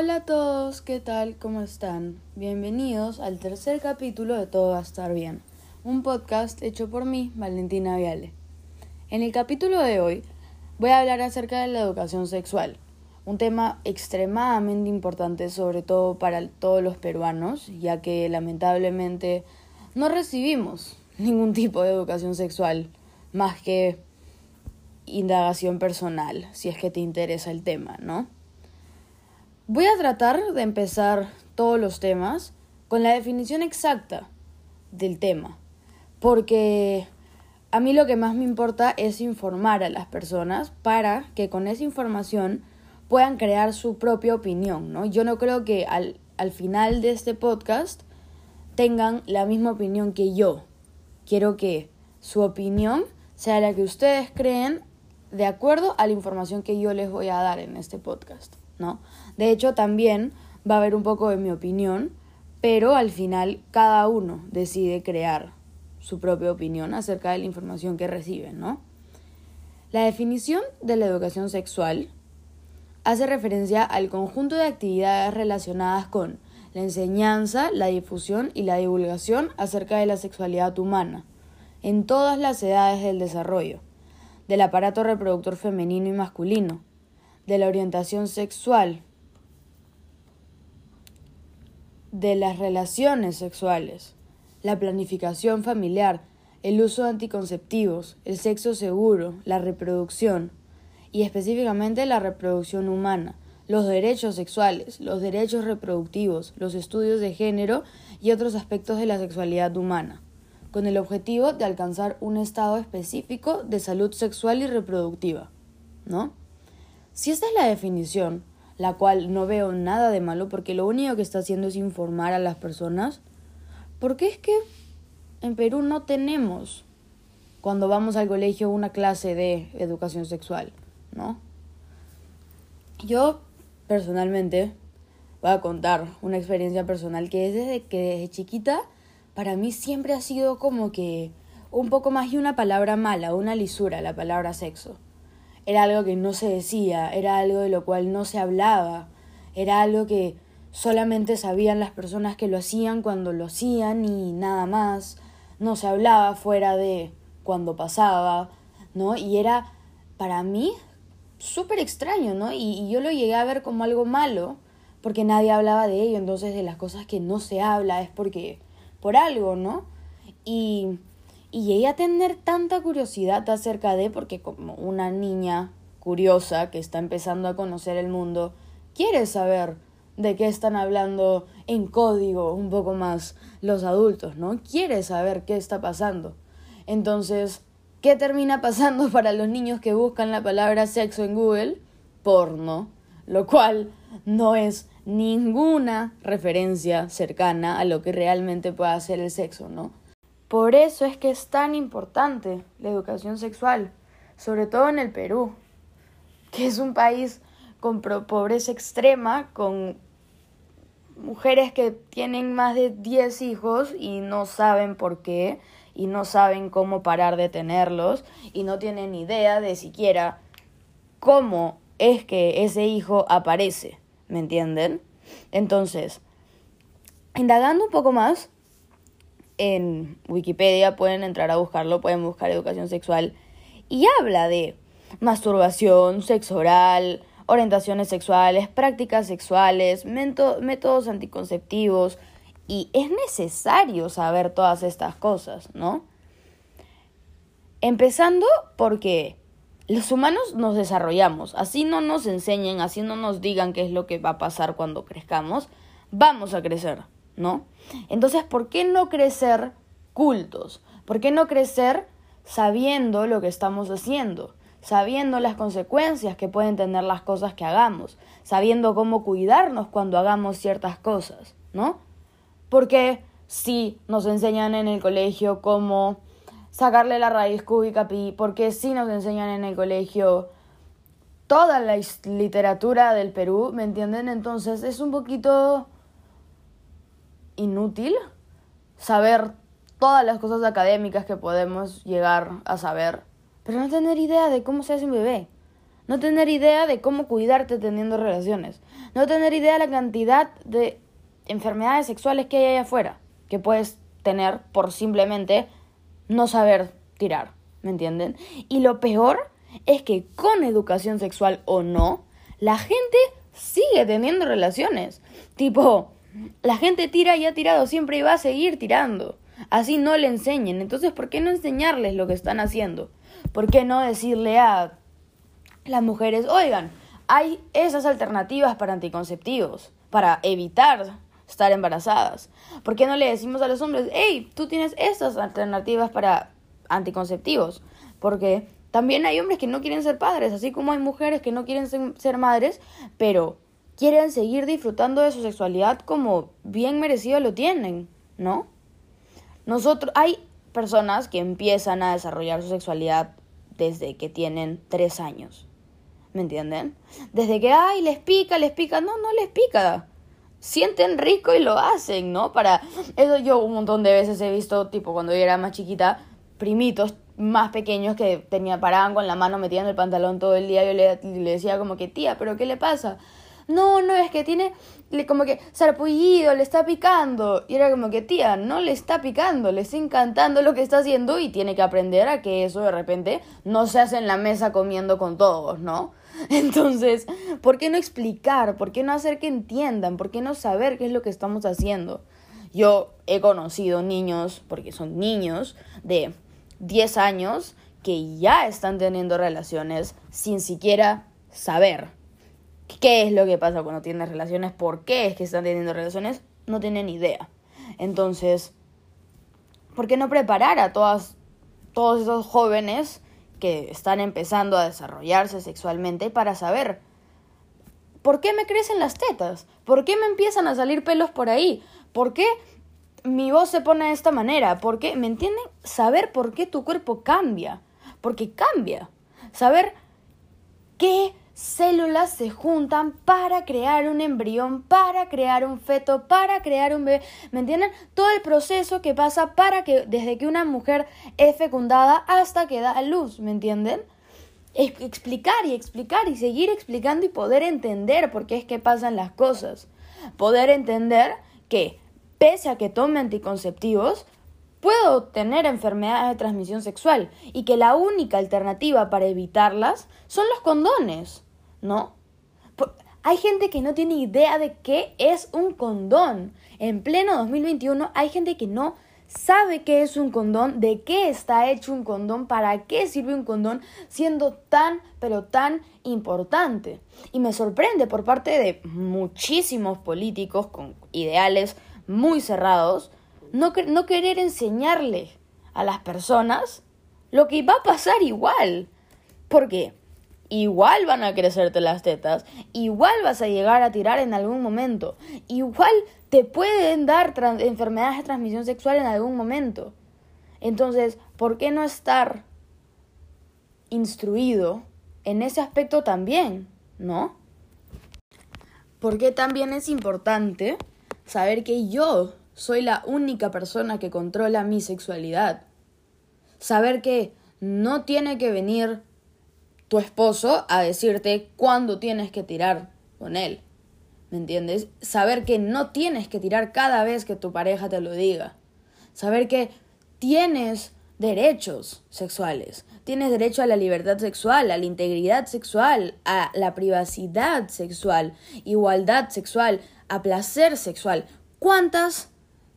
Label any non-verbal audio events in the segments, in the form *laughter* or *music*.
Hola a todos, ¿qué tal? ¿Cómo están? Bienvenidos al tercer capítulo de Todo va a estar bien, un podcast hecho por mí, Valentina Viale. En el capítulo de hoy voy a hablar acerca de la educación sexual, un tema extremadamente importante sobre todo para todos los peruanos, ya que lamentablemente no recibimos ningún tipo de educación sexual más que indagación personal, si es que te interesa el tema, ¿no? Voy a tratar de empezar todos los temas con la definición exacta del tema, porque a mí lo que más me importa es informar a las personas para que con esa información puedan crear su propia opinión, ¿no? Yo no creo que al, al final de este podcast tengan la misma opinión que yo. Quiero que su opinión sea la que ustedes creen de acuerdo a la información que yo les voy a dar en este podcast, ¿no? De hecho, también va a haber un poco de mi opinión, pero al final cada uno decide crear su propia opinión acerca de la información que reciben, ¿no? La definición de la educación sexual hace referencia al conjunto de actividades relacionadas con la enseñanza, la difusión y la divulgación acerca de la sexualidad humana, en todas las edades del desarrollo, del aparato reproductor femenino y masculino, de la orientación sexual, de las relaciones sexuales, la planificación familiar, el uso de anticonceptivos, el sexo seguro, la reproducción, y específicamente la reproducción humana, los derechos sexuales, los derechos reproductivos, los estudios de género y otros aspectos de la sexualidad humana con el objetivo de alcanzar un estado específico de salud sexual y reproductiva, ¿no? Si esta es la definición, la cual no veo nada de malo porque lo único que está haciendo es informar a las personas, porque es que en Perú no tenemos cuando vamos al colegio una clase de educación sexual, ¿no? Yo personalmente voy a contar una experiencia personal que es desde que desde chiquita para mí siempre ha sido como que un poco más de una palabra mala, una lisura, la palabra sexo. Era algo que no se decía, era algo de lo cual no se hablaba, era algo que solamente sabían las personas que lo hacían cuando lo hacían y nada más, no se hablaba fuera de cuando pasaba, ¿no? Y era para mí súper extraño, ¿no? Y, y, yo lo llegué a ver como algo malo, porque nadie hablaba de ello, entonces de las cosas que no se habla es porque por algo, ¿no? Y, y llegué a tener tanta curiosidad acerca de, porque como una niña curiosa que está empezando a conocer el mundo, quiere saber de qué están hablando en código un poco más los adultos, ¿no? Quiere saber qué está pasando. Entonces, ¿qué termina pasando *laughs* para los niños que buscan la palabra sexo en Google? Porno, lo cual no es ninguna referencia cercana a lo que realmente pueda ser el sexo, ¿no? Por eso es que es tan importante la educación sexual, sobre todo en el Perú, que es un país con pobreza extrema, con mujeres que tienen más de 10 hijos y no saben por qué, y no saben cómo parar de tenerlos, y no tienen idea de siquiera cómo es que ese hijo aparece. ¿me entienden? Entonces, indagando un poco más, en Wikipedia pueden entrar a buscarlo, pueden buscar educación sexual y habla de masturbación, sexo oral, orientaciones sexuales, prácticas sexuales, métodos anticonceptivos y es necesario saber todas estas cosas, ¿no? Empezando porque los humanos nos desarrollamos, así no nos enseñen, así no nos digan qué es lo que va a pasar cuando crezcamos, vamos a crecer, ¿no? Entonces, ¿por qué no crecer cultos? ¿Por qué no crecer sabiendo lo que estamos haciendo? Sabiendo las consecuencias que pueden tener las cosas que hagamos, sabiendo cómo cuidarnos cuando hagamos ciertas cosas, ¿no? Porque si nos enseñan en el colegio cómo sacarle la raíz cúbica pi, porque si nos enseñan en el colegio toda la literatura del Perú, ¿me entienden? Entonces es un poquito inútil saber todas las cosas académicas que podemos llegar a saber, pero no tener idea de cómo se hace un bebé, no tener idea de cómo cuidarte teniendo relaciones, no tener idea de la cantidad de enfermedades sexuales que hay allá afuera, que puedes tener por simplemente no saber tirar, ¿me entienden? Y lo peor es que con educación sexual o no, la gente sigue teniendo relaciones. Tipo, la gente tira y ha tirado siempre y va a seguir tirando. Así no le enseñen. Entonces, ¿por qué no enseñarles lo que están haciendo? ¿Por qué no decirle a las mujeres, oigan, hay esas alternativas para anticonceptivos, para evitar estar embarazadas? ¿Por qué no le decimos a los hombres, hey, tú tienes estas alternativas para anticonceptivos? Porque también hay hombres que no quieren ser padres, así como hay mujeres que no quieren ser madres, pero quieren seguir disfrutando de su sexualidad como bien merecido lo tienen, ¿no? Nosotros, hay personas que empiezan a desarrollar su sexualidad desde que tienen tres años. ¿Me entienden? Desde que, ay, les pica, les pica. No, no les pica. Sienten rico y lo hacen, ¿no? Para eso yo un montón de veces he visto, tipo, cuando yo era más chiquita, primitos más pequeños que tenía paraban con la mano metida en el pantalón todo el día. Yo le, le decía como que, tía, ¿pero qué le pasa? No, no, es que tiene como que sarpullido, le está picando. Y era como que, tía, no le está picando, le está encantando lo que está haciendo y tiene que aprender a que eso de repente no se hace en la mesa comiendo con todos, ¿no? *laughs* Entonces, ¿por qué no explicar? ¿Por qué no hacer que entiendan? ¿Por qué no saber qué es lo que estamos haciendo? Yo he conocido niños, porque son niños, de 10 años que ya están teniendo relaciones sin siquiera saber qué es lo que pasa cuando tienes relaciones, por qué es que están teniendo relaciones, no tienen idea. Entonces, ¿por qué no preparar a todas, todos esos jóvenes que están empezando a desarrollarse sexualmente para saber por qué me crecen las tetas? ¿Por qué me empiezan a salir pelos por ahí? ¿Por qué mi voz se pone de esta manera? ¿Por qué? ¿Me entienden? Saber por qué tu cuerpo cambia. Porque cambia. Saber qué células se juntan para crear un embrión, para crear un feto, para crear un bebé. ¿Me entienden? Todo el proceso que pasa para que desde que una mujer es fecundada hasta que da a luz, ¿me entienden? explicar y explicar y seguir explicando y poder entender por qué es que pasan las cosas. Poder entender que pese a que tome anticonceptivos, puedo tener enfermedades de transmisión sexual y que la única alternativa para evitarlas son los condones. ¿No? hay gente que no tiene idea de qué es un condón. En pleno 2021 hay gente que no sabe qué es un condón, de qué está hecho un condón, para qué sirve un condón, siendo tan, pero tan importante. Y me sorprende por parte de muchísimos políticos con ideales muy cerrados, no, querer enseñarle a las personas lo que va a pasar igual. Porque igual van a crecerte las tetas, igual vas a llegar a tirar en algún momento, igual te pueden dar enfermedades de transmisión sexual en algún momento. Entonces, ¿por qué no estar instruido en ese aspecto también? ¿No? Porque también es importante saber que yo soy la única persona que controla mi sexualidad. Saber que no tiene que venir tu esposo a decirte cuándo tienes que tirar con él. ¿Me entiendes? Saber que no tienes que tirar cada vez que tu pareja te lo diga. Saber que tienes derechos sexuales. Tienes derecho a la libertad sexual, a la integridad sexual, a la privacidad sexual, igualdad sexual, a placer sexual. ¿Cuántas,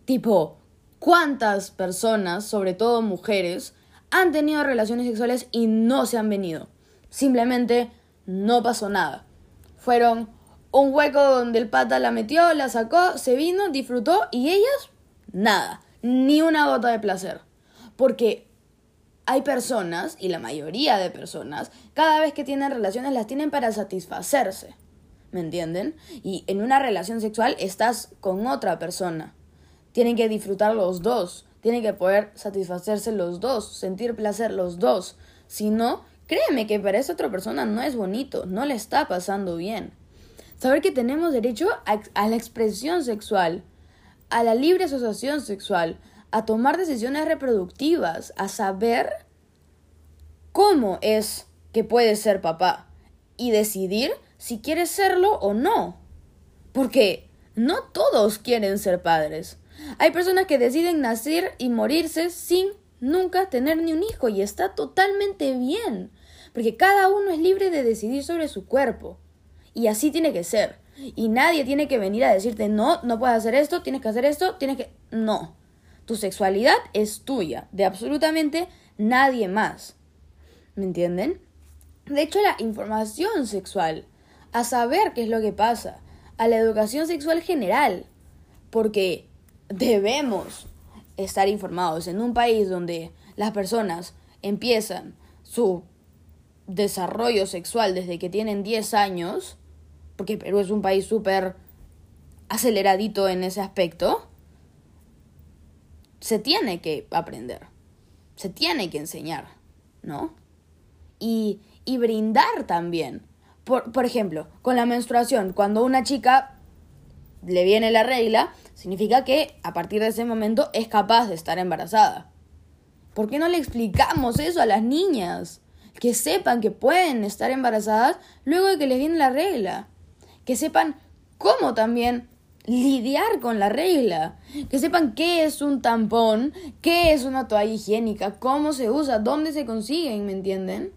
tipo, cuántas personas, sobre todo mujeres, han tenido relaciones sexuales y no se han venido? Simplemente no pasó nada. Fueron un hueco donde el pata la metió, la sacó, se vino, disfrutó y ellas nada, ni una gota de placer. Porque hay personas, y la mayoría de personas, cada vez que tienen relaciones las tienen para satisfacerse. ¿Me entienden? Y en una relación sexual estás con otra persona. Tienen que disfrutar los dos. Tienen que poder satisfacerse los dos, sentir placer los dos. Si no, Créeme que para esa otra persona no es bonito, no le está pasando bien. Saber que tenemos derecho a, la expresión sexual, a la libre asociación sexual, a tomar decisiones reproductivas, a saber cómo es que puede ser papá. y decidir si quieres serlo o no. Porque no todos quieren ser padres. Hay personas que deciden nacer y morirse sin nunca tener ni un hijo y está totalmente bien, porque cada uno es libre de decidir sobre su cuerpo. Y así tiene que ser. Y nadie tiene que venir a decirte, no, no puedes hacer esto, tienes que hacer esto, tienes que... No. Tu sexualidad es tuya, de absolutamente nadie más. ¿Me entienden? De hecho, la información sexual, a saber qué es lo que pasa, a la educación sexual general, porque debemos estar informados en un país donde las personas empiezan su desarrollo sexual desde que tienen 10 años, porque Perú es un país súper aceleradito en ese aspecto, se tiene que aprender, se tiene que enseñar, ¿no? Y, y brindar también. Por, por ejemplo, con la menstruación, cuando una chica le viene la regla, significa que a partir de ese momento es capaz de estar embarazada. ¿Por qué no le explicamos eso a las niñas? Que sepan que pueden estar embarazadas luego de que les viene la regla. Que sepan cómo también lidiar con la regla. Que sepan qué es un tampón, qué es una toalla higiénica, cómo se usa, dónde se consiguen, ¿me entienden?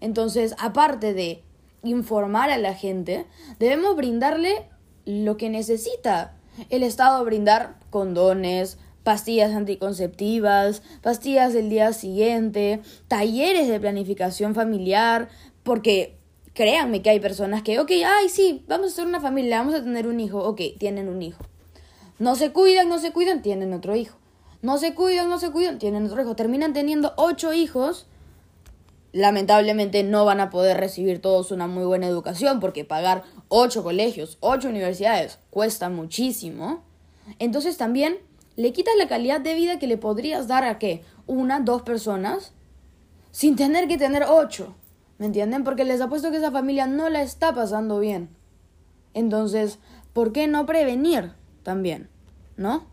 Entonces, aparte de informar a la gente, debemos brindarle lo que necesita. El Estado brindar condones, pastillas anticonceptivas, pastillas del día siguiente, talleres de planificación familiar, porque créanme que hay personas que, ok, ay, sí, vamos a ser una familia, vamos a tener un hijo, ok, tienen un hijo. No se cuidan, no se cuidan, tienen otro hijo. No se cuidan, no se cuidan, tienen otro hijo. Terminan teniendo ocho hijos lamentablemente no van a poder recibir todos una muy buena educación porque pagar ocho colegios, ocho universidades cuesta muchísimo. Entonces también le quitas la calidad de vida que le podrías dar a qué? Una, dos personas sin tener que tener ocho. ¿Me entienden? Porque les apuesto que esa familia no la está pasando bien. Entonces, ¿por qué no prevenir también? ¿No?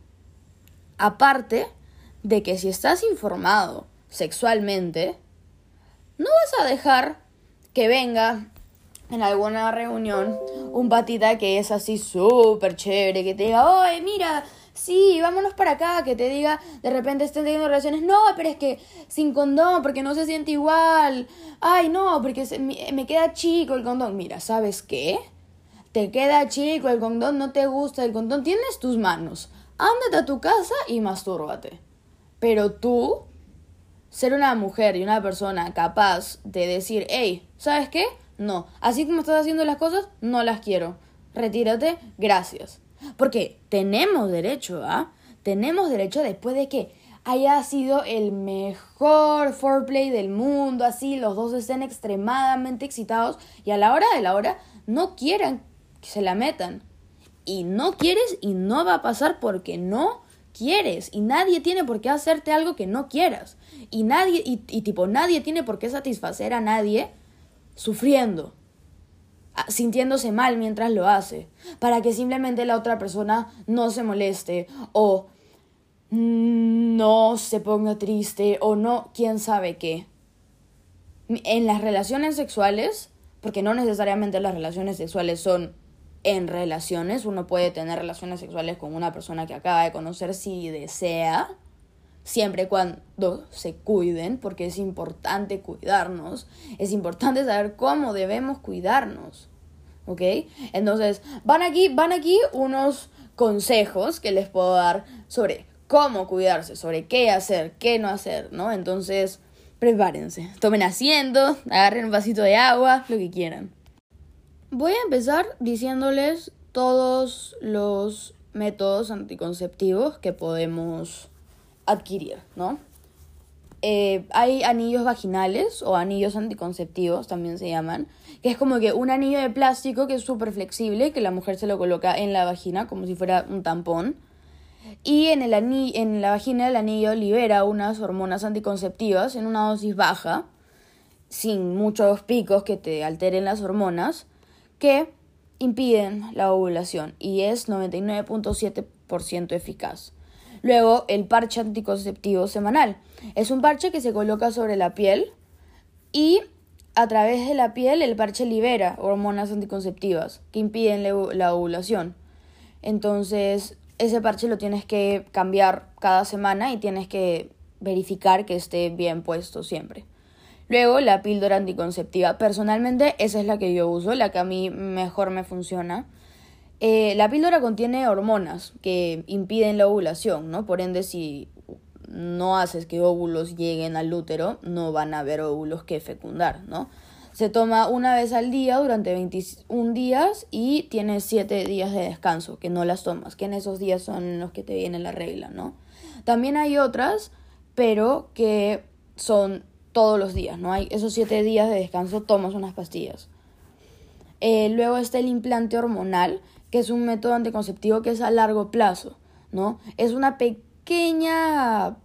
Aparte de que si estás informado sexualmente, no vas a dejar que venga en alguna reunión un patita que es así súper chévere, que te diga, oye, mira, sí, vámonos para acá, que te diga, de repente estén teniendo relaciones, no, pero es que sin condón, porque no se siente igual, ay, no, porque me, queda chico el condón. Mira, ¿sabes qué? Te queda chico el condón, no te gusta el condón, tienes tus manos, ándate a tu casa y mastúrbate. Pero tú ser una mujer y una persona capaz de decir, hey, ¿sabes qué? No, así como estás haciendo las cosas, no las quiero. Retírate, gracias. Porque tenemos derecho, ¿ah? Tenemos derecho después de que haya sido el mejor foreplay del mundo, así los dos estén extremadamente excitados y a la hora de la hora no quieran que se la metan. Y no quieres y no va a pasar porque no quieres y nadie tiene por qué hacerte algo que no quieras y nadie y, tipo nadie tiene por qué satisfacer a nadie sufriendo sintiéndose mal mientras lo hace para que simplemente la otra persona no se moleste o no se ponga triste o no quién sabe qué en las relaciones sexuales porque no necesariamente las relaciones sexuales son en relaciones. Uno puede tener relaciones sexuales con una persona que acaba de conocer si desea, siempre cuando se cuiden, porque es importante cuidarnos. Es importante saber cómo debemos cuidarnos. ¿Ok? Entonces, van aquí, van aquí unos consejos que les puedo dar sobre cómo cuidarse, sobre qué hacer, qué no hacer, ¿no? Entonces, prepárense, tomen asiento, agarren un vasito de agua, lo que quieran. Voy a empezar diciéndoles todos los métodos anticonceptivos que podemos adquirir, ¿no? Eh, hay anillos vaginales o anillos anticonceptivos, también se llaman, que es como que un anillo de plástico que es súper flexible, que la mujer se lo coloca en la vagina como si fuera un tampón. Y en, el en la vagina el anillo libera unas hormonas anticonceptivas en una dosis baja, sin muchos picos que te alteren las hormonas que impiden la ovulación y es 99.7% eficaz. Luego, el parche anticonceptivo semanal. Es un parche que se coloca sobre la piel y a través de la piel el parche libera hormonas anticonceptivas que impiden la ovulación. Entonces, ese parche lo tienes que cambiar cada semana y tienes que verificar que esté bien puesto siempre. Luego, la píldora anticonceptiva. Personalmente, esa es la que yo uso, la que a mí mejor me funciona. Eh, la píldora contiene hormonas que impiden la ovulación, ¿no? Por ende, si no haces que óvulos lleguen al útero, no van a haber óvulos que fecundar, ¿no? Se toma una vez al día durante 21 días y tienes 7 días de descanso, que no las tomas, que en esos días son los que te viene la regla, ¿no? También hay otras, pero que son todos los días, ¿no? Hay esos 7 días de descanso, tomas unas pastillas. Eh, luego está el implante hormonal, que es un método anticonceptivo que es a largo plazo, ¿no? Es una pequeña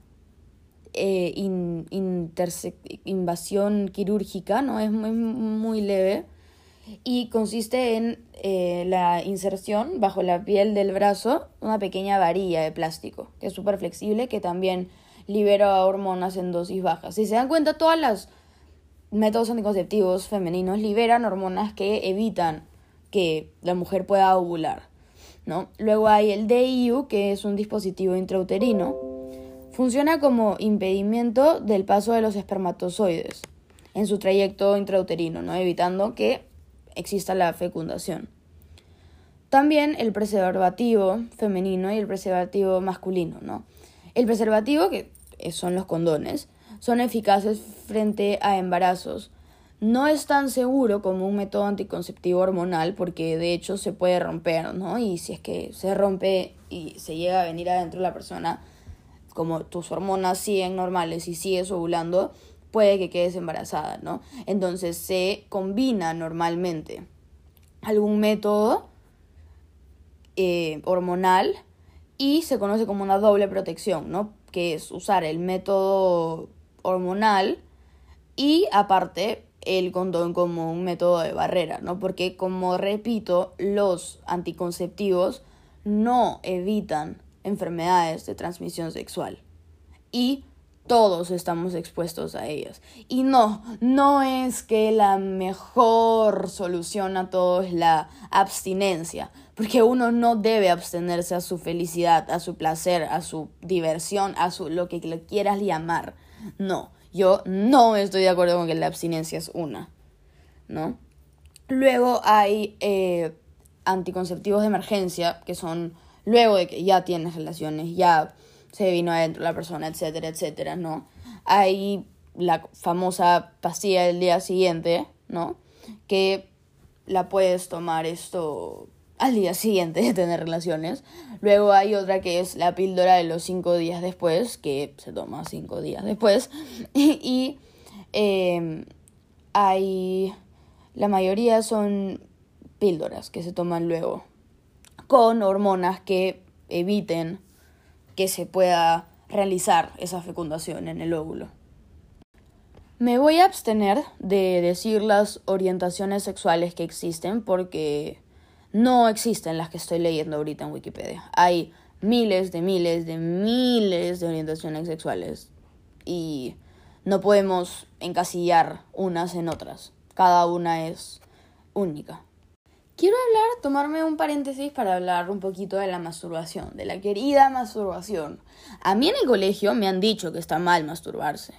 eh, invasión quirúrgica, ¿no? Es muy, muy leve y consiste en eh, la inserción bajo la piel del brazo una pequeña varilla de plástico que es súper flexible que también libera hormonas en dosis bajas. Si se dan cuenta, todos los métodos anticonceptivos femeninos liberan hormonas que evitan que la mujer pueda ovular. ¿no? Luego hay el DIU, que es un dispositivo intrauterino Funciona como impedimento del paso de los espermatozoides en su trayecto intrauterino, ¿no? evitando que exista la fecundación. También el preservativo femenino y el preservativo masculino. ¿no? El preservativo, que son los condones, son eficaces frente a embarazos. No es tan seguro como un método anticonceptivo hormonal porque de hecho se puede romper, ¿no? Y si es que se rompe y se llega a venir adentro de la persona, como tus hormonas siguen normales y sigues ovulando, puede que quedes embarazada, ¿no? Entonces se combina normalmente algún método eh, hormonal y se conoce como una doble protección, ¿no? Que es usar el método hormonal y aparte el condón como un método de barrera, ¿no? Porque como repito, los anticonceptivos no evitan enfermedades de transmisión sexual. Y todos estamos expuestos a ellas. Y no, no es que la mejor solución a todo es la abstinencia, porque uno no debe abstenerse a su felicidad, a su placer, a su diversión, a su lo que le quieras llamar. No, yo no estoy de acuerdo con que la abstinencia es una, ¿no? Luego hay eh, anticonceptivos de emergencia, que son luego de que ya tienes relaciones, ya se vino adentro la persona, etcétera, etcétera, ¿no? Hay la famosa pastilla del día siguiente, ¿no? Que la puedes tomar esto al día siguiente de tener relaciones. Luego hay otra que es la píldora de los cinco días después, que se toma cinco días después. *laughs* y em, hay... La mayoría son píldoras que se toman luego con hormonas que eviten que se pueda realizar esa fecundación en el óvulo. Me voy a abstener de decir las orientaciones sexuales que existen porque no existen las que estoy leyendo ahorita en Wikipedia. Hay miles de miles de miles de orientaciones sexuales y no podemos encasillar unas en otras. Cada una es única. Quiero hablar, tomarme un paréntesis para hablar un poquito de la masturbación, de la querida masturbación. A mí en el colegio me han dicho que está mal masturbarse,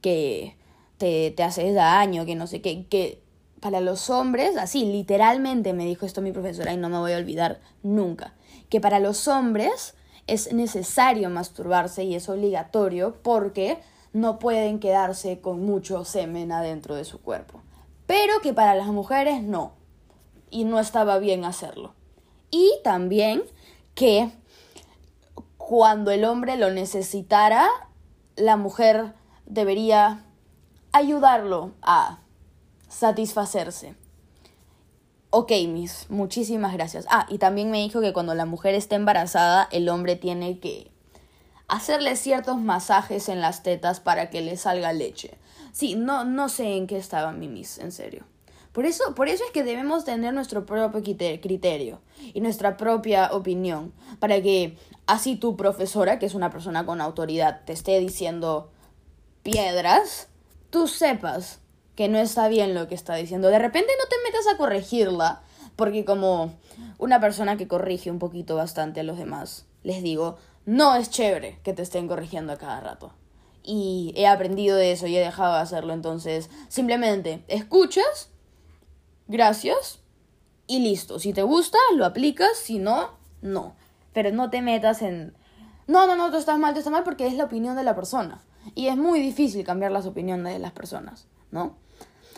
que te, te haces daño, que no sé qué, que para los hombres, así literalmente me dijo esto mi profesora y no me voy a olvidar nunca, que para los hombres es necesario masturbarse y es obligatorio porque no pueden quedarse con mucho semen adentro de su cuerpo. Pero que para las mujeres no y no estaba bien hacerlo. Y también que cuando el hombre lo necesitara, la mujer debería ayudarlo a satisfacerse. Ok, Miss, muchísimas gracias. Ah, y también me dijo que cuando la mujer está embarazada, el hombre tiene que hacerle ciertos masajes en las tetas para que le salga leche. Sí, no, no sé en qué estaba mi Miss, en serio. Por eso, por eso es que debemos tener nuestro propio criterio y nuestra propia opinión, para que así tu profesora, que es una persona con autoridad, te esté diciendo piedras, tú sepas que no está bien lo que está diciendo. De repente no te metas a corregirla, porque como una persona que corrige un poquito bastante a los demás, les digo, no es chévere que te estén corrigiendo a cada rato. Y he aprendido de eso y he dejado de hacerlo, entonces simplemente escuchas, gracias, y listo. Si te gusta, lo aplicas, si no, no. Pero no te metas en... No, no, no, tú estás mal, tú estás mal porque es la opinión de la persona. Y es muy difícil cambiar las opiniones de las personas, ¿no?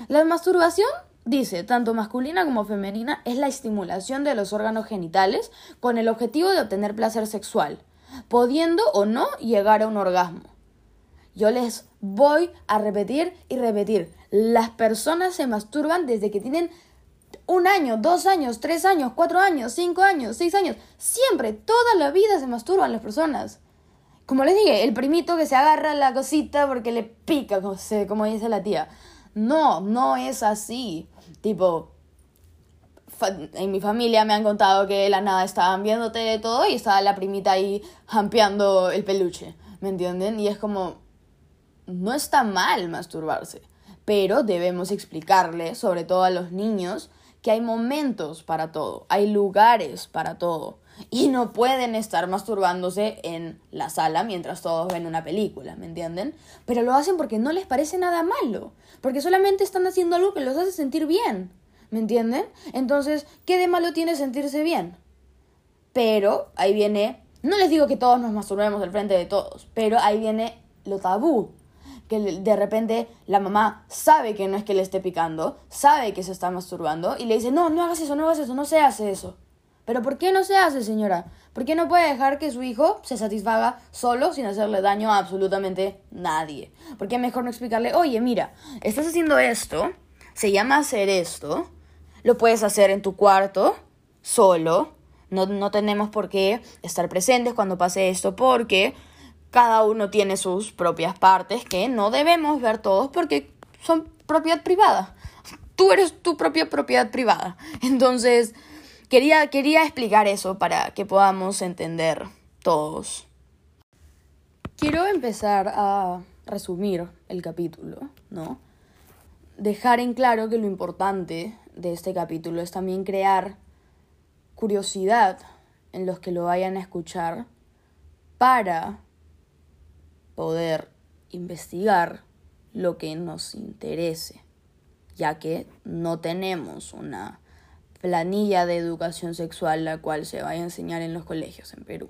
La masturbación, dice, tanto masculina como femenina, es la estimulación de los órganos genitales con el objetivo de obtener placer sexual, pudiendo o no llegar a un orgasmo. Yo les voy a repetir y repetir. Las personas se masturban desde que tienen un año, dos años, tres años, cuatro años, cinco años, seis años. Siempre, toda la vida se masturban las personas. Como les dije, el primito que se agarra la cosita porque le pica, como, como dice la tía. No, no es así. Tipo, en mi familia me han contado que la nada estaban viéndote de todo y estaba la primita ahí jampeando el peluche. ¿Me entienden? Y es como, no está mal masturbarse, pero debemos explicarle, sobre todo a los niños, que hay momentos para todo, hay lugares para todo. Y no pueden estar masturbándose en la sala mientras todos ven una película, ¿me entienden? Pero lo hacen porque no les parece nada malo, porque solamente están haciendo algo que los hace sentir bien, ¿me entienden? Entonces, ¿qué de malo tiene sentirse bien? Pero ahí viene, no les digo que todos nos masturbemos al frente de todos, pero ahí viene lo tabú, que de repente la mamá sabe que no es que le esté picando, sabe que se está masturbando y le dice, no, no hagas eso, no hagas eso, no se hace eso. Pero ¿por qué no se hace, señora? ¿Por qué no puede dejar que su hijo se satisfaga solo sin hacerle daño a absolutamente nadie? ¿Por qué mejor no explicarle, oye, mira, estás haciendo esto, se llama hacer esto, lo puedes hacer en tu cuarto, solo, no, no tenemos por qué estar presentes cuando pase esto porque cada uno tiene sus propias partes que no debemos ver todos porque son propiedad privada. Tú eres tu propia propiedad privada. Entonces, quería, quería explicar eso para que podamos entender todos. Quiero empezar a resumir el capítulo, ¿no? Dejar en claro que lo importante de este capítulo es también crear curiosidad en los que lo vayan a escuchar para poder investigar lo que nos interese, ya que no tenemos una planilla de educación sexual la cual se vaya a enseñar en los colegios en Perú.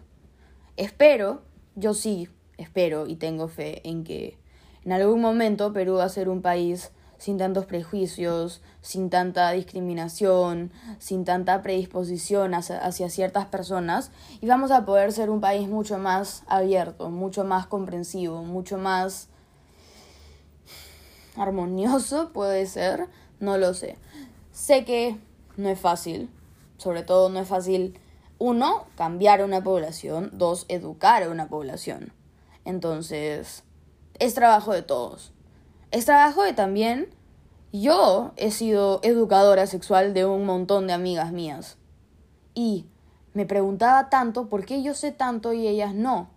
Espero, yo sí, espero y tengo fe en que en algún momento Perú va a ser un país sin tantos prejuicios, sin tanta discriminación, sin tanta predisposición hacia, ciertas personas y vamos a poder ser un país mucho más abierto, mucho más comprensivo, mucho más armonioso, puede ser, no lo sé. Sé que no es fácil, sobre todo no es fácil, uno, cambiar a una población, dos, educar a una población. Entonces, es trabajo de todos. Es trabajo de también yo he sido educadora sexual de un montón de amigas mías. Y me preguntaba tanto por qué yo sé tanto y ellas no.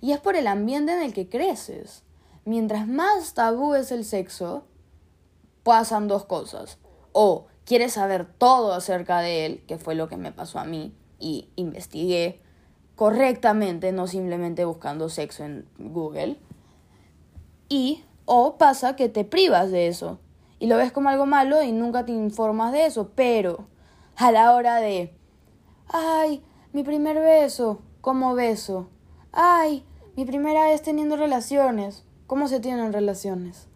Y es por el ambiente en el que creces. Mientras más tabú es el sexo, pasan dos cosas. O quieres saber todo acerca de él, que fue lo que me pasó a mí, y investigué correctamente, no simplemente buscando sexo en Google. Y o pasa que te privas de eso y lo ves como algo malo y nunca te informas de eso, pero a la hora de, ay, mi primer beso, ¿cómo beso? Ay, mi primera vez teniendo relaciones, ¿cómo se tienen relaciones?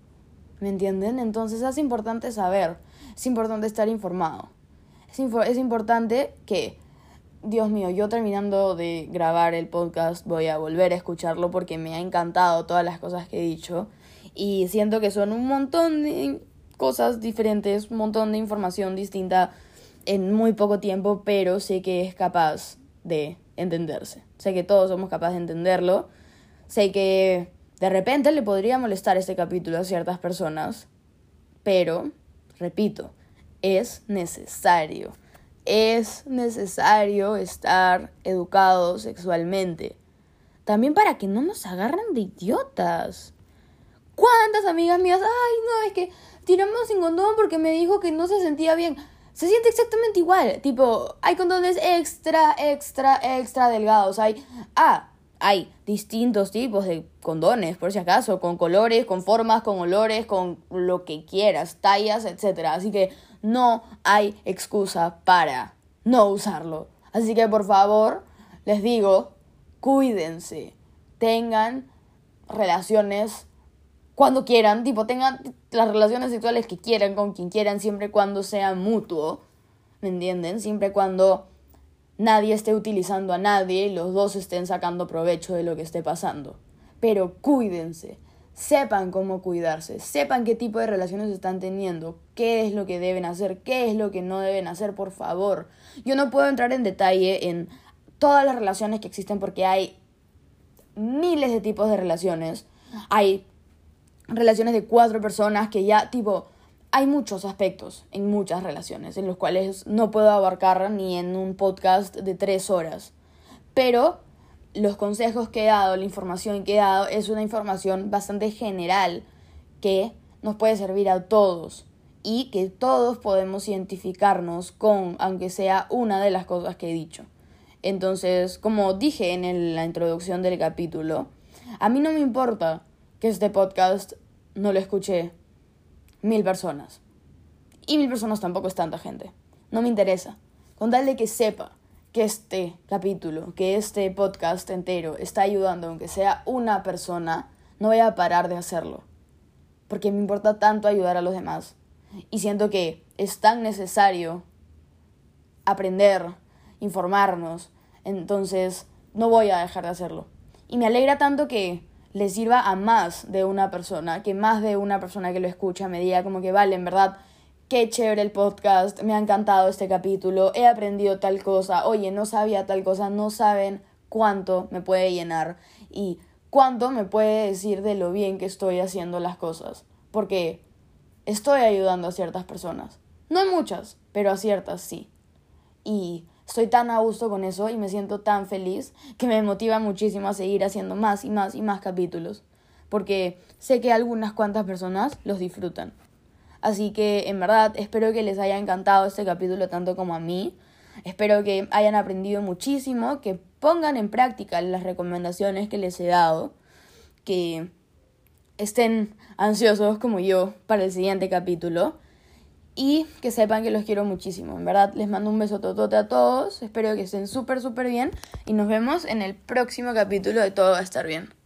¿Me entienden? Entonces es importante saber, es importante estar informado. Es, es importante que, Dios mío, yo terminando de grabar el podcast voy a volver a escucharlo porque me ha encantado todas las cosas que he dicho y siento que son un montón de cosas diferentes, un montón de información distinta en muy poco tiempo, pero sé que es capaz de entenderse. Sé que todos somos capaces de entenderlo. Sé que de repente le podría molestar este capítulo a ciertas personas, pero, repito, es necesario. Es necesario estar educado sexualmente. También para que no nos agarren de idiotas. ¿Cuántas amigas mías? Ay, no, es que tiramos sin condón porque me dijo que no se sentía bien. Se siente exactamente igual. Tipo, hay condones extra, extra, extra delgados. Hay. Ah, hay distintos tipos de condones, por si acaso, con colores, con formas, con olores, con lo que quieras, tallas, etc. Así que no hay excusa para no usarlo. Así que por favor, les digo, cuídense, tengan relaciones cuando quieran, tipo, tengan las relaciones sexuales que quieran con quien quieran, siempre cuando sea mutuo, ¿me entienden? Siempre cuando nadie esté utilizando a nadie y los dos estén sacando provecho de lo que esté pasando. Pero cuídense, sepan cómo cuidarse, sepan qué tipo de relaciones están teniendo, qué es lo que deben hacer, qué es lo que no deben hacer, por favor. Yo no puedo entrar en detalle en todas las relaciones que existen porque hay miles de tipos de relaciones. Hay relaciones de cuatro personas que ya, tipo, hay muchos aspectos en muchas relaciones en los cuales no puedo abarcar ni en un podcast de tres horas. Pero los consejos que he dado, la información que he dado, es una información bastante general que nos puede servir a todos y que todos podemos identificarnos con, aunque sea una de las cosas que he dicho. Entonces, como dije en la introducción del capítulo, a mí no me importa que este podcast no lo escuche mil personas. Y mil personas tampoco es tanta gente. No me interesa. Con tal de que sepa que este capítulo, que este podcast entero está ayudando, aunque sea una persona, no voy a parar de hacerlo. Porque me importa tanto ayudar a los demás. Y siento que es tan necesario aprender, informarnos. Entonces, no voy a dejar de hacerlo. Y me alegra tanto que le sirva a más de una persona, que más de una persona que lo escucha me diga como que vale, en verdad, qué chévere el podcast, me ha encantado este capítulo, he aprendido tal cosa, oye, no sabía tal cosa, no saben cuánto me puede llenar y cuánto me puede decir de lo bien que estoy haciendo las cosas, porque estoy ayudando a ciertas personas, no a muchas, pero a ciertas sí. Y Estoy tan a gusto con eso y me siento tan feliz que me motiva muchísimo a seguir haciendo más y más y más capítulos. Porque sé que algunas cuantas personas los disfrutan. Así que en verdad espero que les haya encantado este capítulo tanto como a mí. Espero que hayan aprendido muchísimo, que pongan en práctica las recomendaciones que les he dado, que estén ansiosos como yo para el siguiente capítulo y que sepan que los quiero muchísimo. En verdad, les mando un beso totote a todos. Espero que estén súper, súper bien. Y nos vemos en el próximo capítulo de Todo va a estar bien.